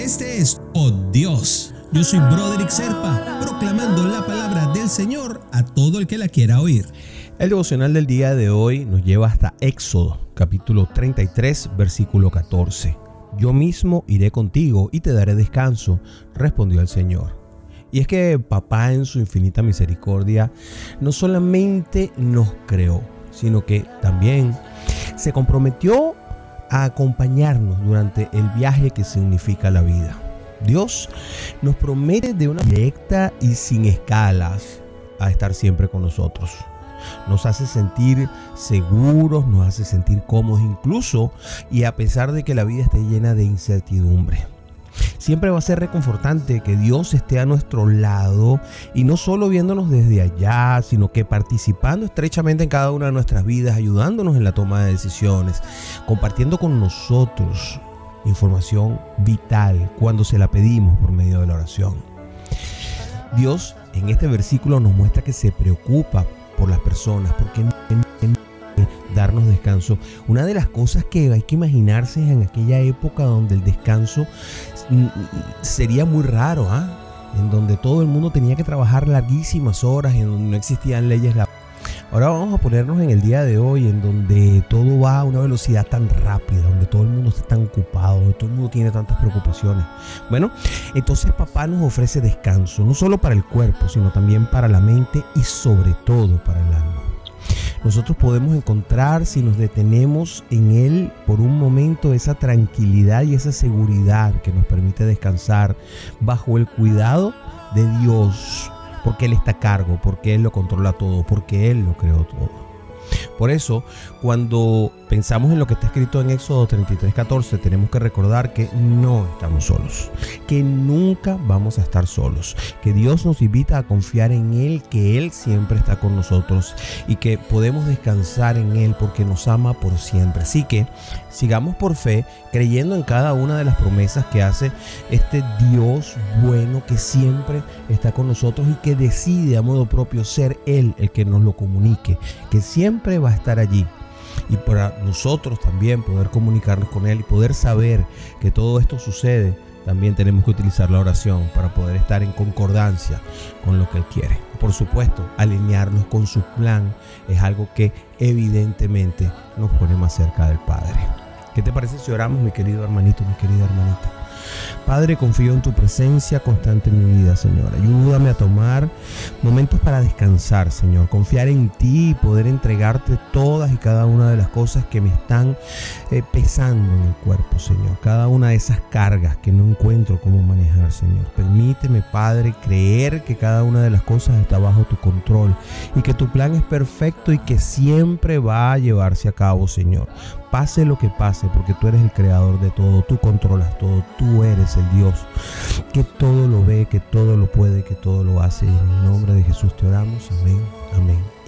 Este es Oh Dios. Yo soy Broderick Serpa, proclamando la palabra del Señor a todo el que la quiera oír. El devocional del día de hoy nos lleva hasta Éxodo, capítulo 33, versículo 14. Yo mismo iré contigo y te daré descanso, respondió el Señor. Y es que papá en su infinita misericordia no solamente nos creó, sino que también se comprometió a acompañarnos durante el viaje que significa la vida. Dios nos promete de una directa y sin escalas a estar siempre con nosotros. Nos hace sentir seguros, nos hace sentir cómodos incluso y a pesar de que la vida esté llena de incertidumbre. Siempre va a ser reconfortante que Dios esté a nuestro lado y no solo viéndonos desde allá, sino que participando estrechamente en cada una de nuestras vidas, ayudándonos en la toma de decisiones, compartiendo con nosotros información vital cuando se la pedimos por medio de la oración. Dios en este versículo nos muestra que se preocupa por las personas, porque darnos descanso. Una de las cosas que hay que imaginarse en aquella época donde el descanso mm, sería muy raro, ¿ah? en donde todo el mundo tenía que trabajar larguísimas horas, en donde no existían leyes Ahora vamos a ponernos en el día de hoy, en donde todo va a una velocidad tan rápida, donde todo el mundo está tan ocupado, donde todo el mundo tiene tantas preocupaciones. Bueno, entonces papá nos ofrece descanso, no solo para el cuerpo, sino también para la mente y sobre todo para el alma nosotros podemos encontrar si nos detenemos en Él por un momento esa tranquilidad y esa seguridad que nos permite descansar bajo el cuidado de Dios, porque Él está a cargo, porque Él lo controla todo, porque Él lo creó todo. Por eso, cuando pensamos en lo que está escrito en Éxodo 33, 14, tenemos que recordar que no estamos solos, que nunca vamos a estar solos, que Dios nos invita a confiar en Él, que Él siempre está con nosotros y que podemos descansar en Él porque nos ama por siempre. Así que sigamos por fe, creyendo en cada una de las promesas que hace este Dios bueno que siempre está con nosotros y que decide a modo propio ser Él el que nos lo comunique, que siempre va a estar allí y para nosotros también poder comunicarnos con Él y poder saber que todo esto sucede, también tenemos que utilizar la oración para poder estar en concordancia con lo que Él quiere. Por supuesto, alinearnos con su plan es algo que evidentemente nos pone más cerca del Padre. ¿Qué te parece si oramos, mi querido hermanito, mi querida hermanita? Padre, confío en tu presencia constante en mi vida, Señor. Ayúdame a tomar momentos para descansar, Señor. Confiar en ti y poder entregarte todas y cada una de las cosas que me están eh, pesando en el cuerpo, Señor. Cada una de esas cargas que no encuentro cómo manejar, Señor. Permíteme, Padre, creer que cada una de las cosas está bajo tu control y que tu plan es perfecto y que siempre va a llevarse a cabo, Señor pase lo que pase, porque tú eres el creador de todo, tú controlas todo, tú eres el Dios que todo lo ve, que todo lo puede, que todo lo hace. En el nombre de Jesús te oramos, amén, amén.